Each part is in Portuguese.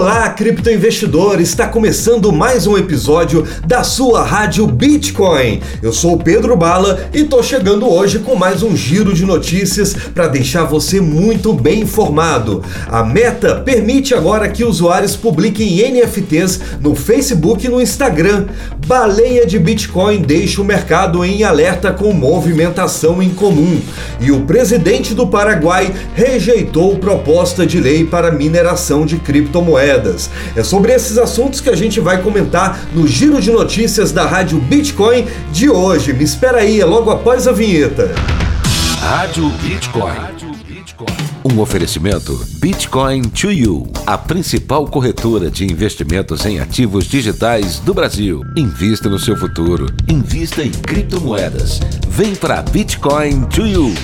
Olá, criptoinvestidor! Está começando mais um episódio da sua rádio Bitcoin. Eu sou o Pedro Bala e tô chegando hoje com mais um giro de notícias para deixar você muito bem informado. A Meta permite agora que usuários publiquem NFTs no Facebook e no Instagram. Baleia de Bitcoin deixa o mercado em alerta com movimentação em comum. E o presidente do Paraguai rejeitou proposta de lei para mineração de criptomoedas É sobre esses assuntos que a gente vai comentar no giro de notícias da Rádio Bitcoin de hoje. Me espera aí, é logo após a vinheta. Rádio Bitcoin. Um oferecimento Bitcoin to You, a principal corretora de investimentos em ativos digitais do Brasil. Invista no seu futuro. Invista em criptomoedas. Vem para Bitcoin to You.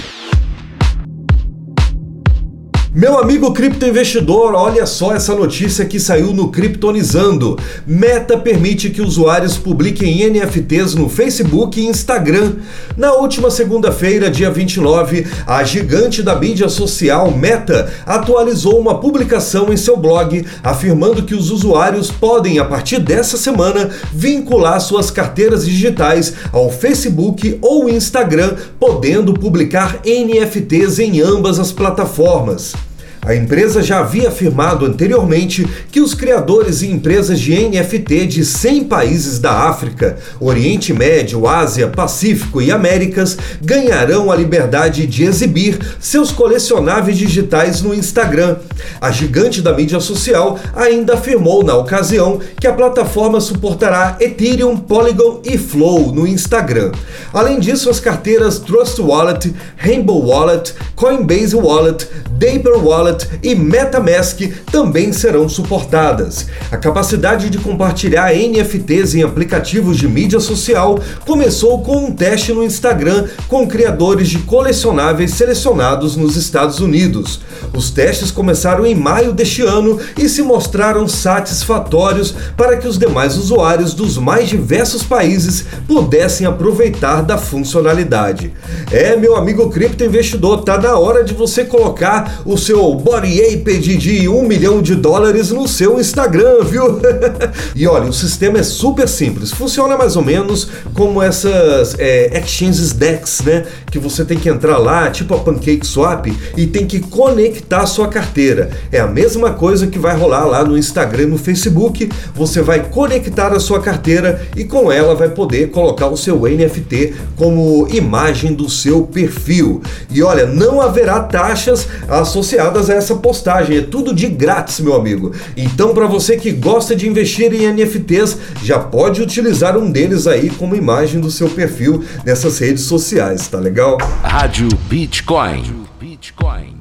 Meu amigo criptoinvestidor, olha só essa notícia que saiu no Kryptonizando. Meta permite que usuários publiquem NFTs no Facebook e Instagram. Na última segunda-feira, dia 29, a gigante da mídia social Meta atualizou uma publicação em seu blog afirmando que os usuários podem, a partir dessa semana, vincular suas carteiras digitais ao Facebook ou Instagram, podendo publicar NFTs em ambas as plataformas. A empresa já havia afirmado anteriormente que os criadores e empresas de NFT de 100 países da África, Oriente Médio, Ásia, Pacífico e Américas ganharão a liberdade de exibir seus colecionáveis digitais no Instagram. A gigante da mídia social ainda afirmou na ocasião que a plataforma suportará Ethereum, Polygon e Flow no Instagram. Além disso, as carteiras Trust Wallet, Rainbow Wallet, Coinbase Wallet, Dapper Wallet Wallet e MetaMask também serão suportadas. A capacidade de compartilhar NFTs em aplicativos de mídia social começou com um teste no Instagram com criadores de colecionáveis selecionados nos Estados Unidos. Os testes começaram em maio deste ano e se mostraram satisfatórios para que os demais usuários dos mais diversos países pudessem aproveitar da funcionalidade. É, meu amigo cripto investidor, tá na hora de você colocar o seu Body Ape de um milhão de dólares no seu Instagram, viu? e olha, o sistema é super simples, funciona mais ou menos como essas é, exchanges DEX, né? Que você tem que entrar lá, tipo a Pancake Swap, e tem que conectar a sua carteira. É a mesma coisa que vai rolar lá no Instagram e no Facebook. Você vai conectar a sua carteira e com ela vai poder colocar o seu NFT como imagem do seu perfil. E olha, não haverá taxas associadas a essa postagem. É tudo de grátis, meu amigo. Então, para você que gosta de investir em NFTs, já pode utilizar um deles aí como imagem do seu perfil nessas redes sociais, tá legal? Rádio Bitcoin. Bitcoin.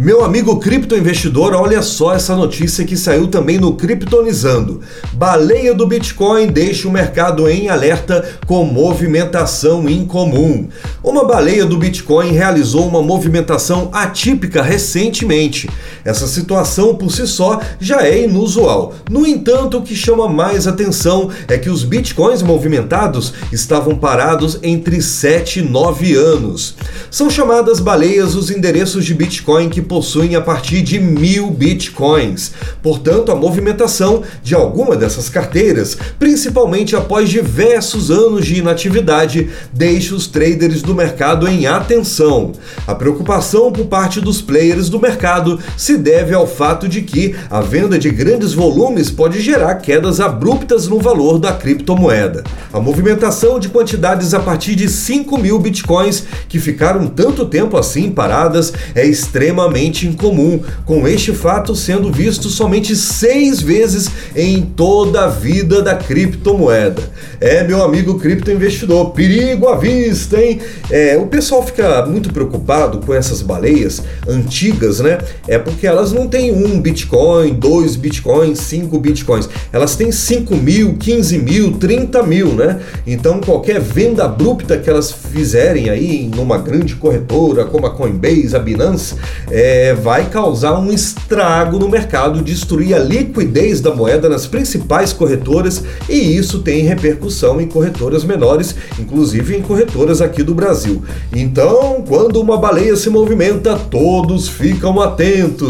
Meu amigo criptoinvestidor, olha só essa notícia que saiu também no Kryptonizando. Baleia do Bitcoin deixa o mercado em alerta com movimentação incomum. Uma baleia do Bitcoin realizou uma movimentação atípica recentemente. Essa situação por si só já é inusual. No entanto, o que chama mais atenção é que os Bitcoins movimentados estavam parados entre 7 e 9 anos. São chamadas baleias os endereços de Bitcoin que possuem a partir de mil bitcoins. Portanto, a movimentação de alguma dessas carteiras, principalmente após diversos anos de inatividade, deixa os traders do mercado em atenção. A preocupação por parte dos players do mercado se deve ao fato de que a venda de grandes volumes pode gerar quedas abruptas no valor da criptomoeda. A movimentação de quantidades a partir de 5 mil bitcoins que ficaram tanto tempo assim paradas é extremamente incomum, com este fato sendo visto somente seis vezes em toda a vida da criptomoeda. É, meu amigo criptoinvestidor, perigo à vista, hein? É, o pessoal fica muito preocupado com essas baleias antigas, né? É porque elas não têm um Bitcoin, dois Bitcoins, cinco Bitcoins. Elas têm 5 mil, 15 mil, 30 mil, né? Então qualquer venda abrupta que elas fizerem aí numa grande corretora como a Coinbase, a Binance, é, vai causar um estrago no mercado, destruir a liquidez da moeda nas principais corretoras e isso tem repercussão em corretoras menores, inclusive em corretoras aqui do Brasil. Então, quando uma baleia se movimenta, todos ficam atentos.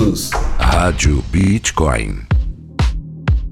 Rádio Bitcoin.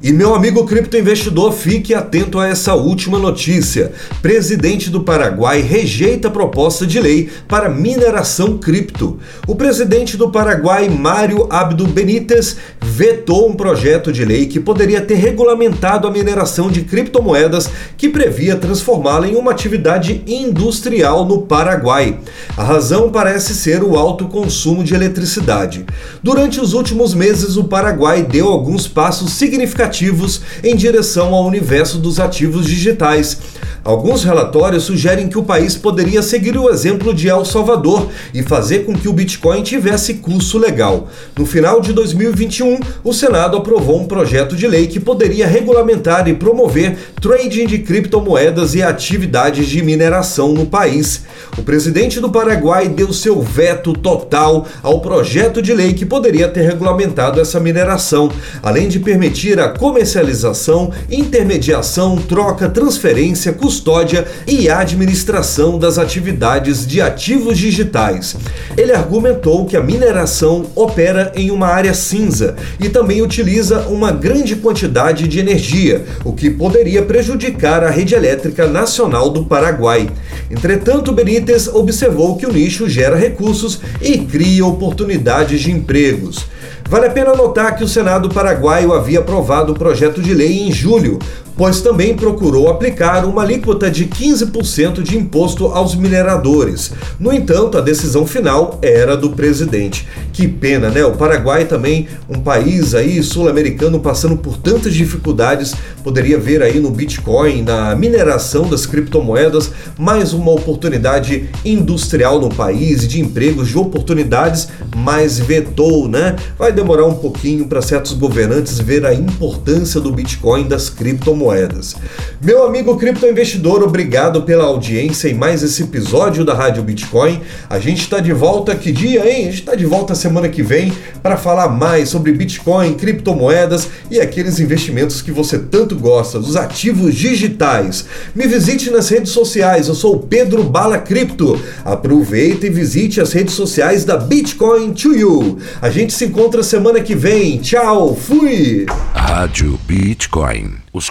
E meu amigo criptoinvestidor, fique atento a essa última notícia. Presidente do Paraguai rejeita proposta de lei para mineração cripto. O presidente do Paraguai, Mário Abdo Benítez, vetou um projeto de lei que poderia ter regulamentado a mineração de criptomoedas que previa transformá-la em uma atividade industrial no Paraguai. A razão parece ser o alto consumo de eletricidade. Durante os últimos meses, o Paraguai deu alguns passos significativos significativos em direção ao universo dos ativos digitais. Alguns relatórios sugerem que o país poderia seguir o exemplo de El Salvador e fazer com que o Bitcoin tivesse curso legal. No final de 2021, o Senado aprovou um projeto de lei que poderia regulamentar e promover trading de criptomoedas e atividades de mineração no país. O presidente do Paraguai deu seu veto total ao projeto de lei que poderia ter regulamentado essa mineração, além de permitir a comercialização, intermediação, troca, transferência, custódia e administração das atividades de ativos digitais. Ele argumentou que a mineração opera em uma área cinza e também utiliza uma grande quantidade de energia, o que poderia prejudicar a rede elétrica nacional do Paraguai. Entretanto, Benítez observou que o nicho gera recursos e cria oportunidades de empregos. Vale a pena notar que o Senado paraguaio havia aprovado o projeto de lei em julho, pois também procurou aplicar uma alíquota de 15% de imposto aos mineradores. No entanto, a decisão final era do presidente. Que pena, né? O Paraguai também, um país aí sul-americano passando por tantas dificuldades, poderia ver aí no Bitcoin, na mineração das criptomoedas, mais uma oportunidade industrial no país de empregos, de oportunidades, mas vetou, né? Vai demorar um pouquinho para certos governantes ver a importância do Bitcoin das criptomoedas criptomoedas. Meu amigo criptoinvestidor, obrigado pela audiência em mais esse episódio da Rádio Bitcoin. A gente está de volta que dia, hein? A gente está de volta semana que vem para falar mais sobre Bitcoin, criptomoedas e aqueles investimentos que você tanto gosta, os ativos digitais. Me visite nas redes sociais, eu sou o Pedro Bala Cripto. Aproveite e visite as redes sociais da Bitcoin to You. A gente se encontra semana que vem. Tchau, fui! Rádio Bitcoin. Os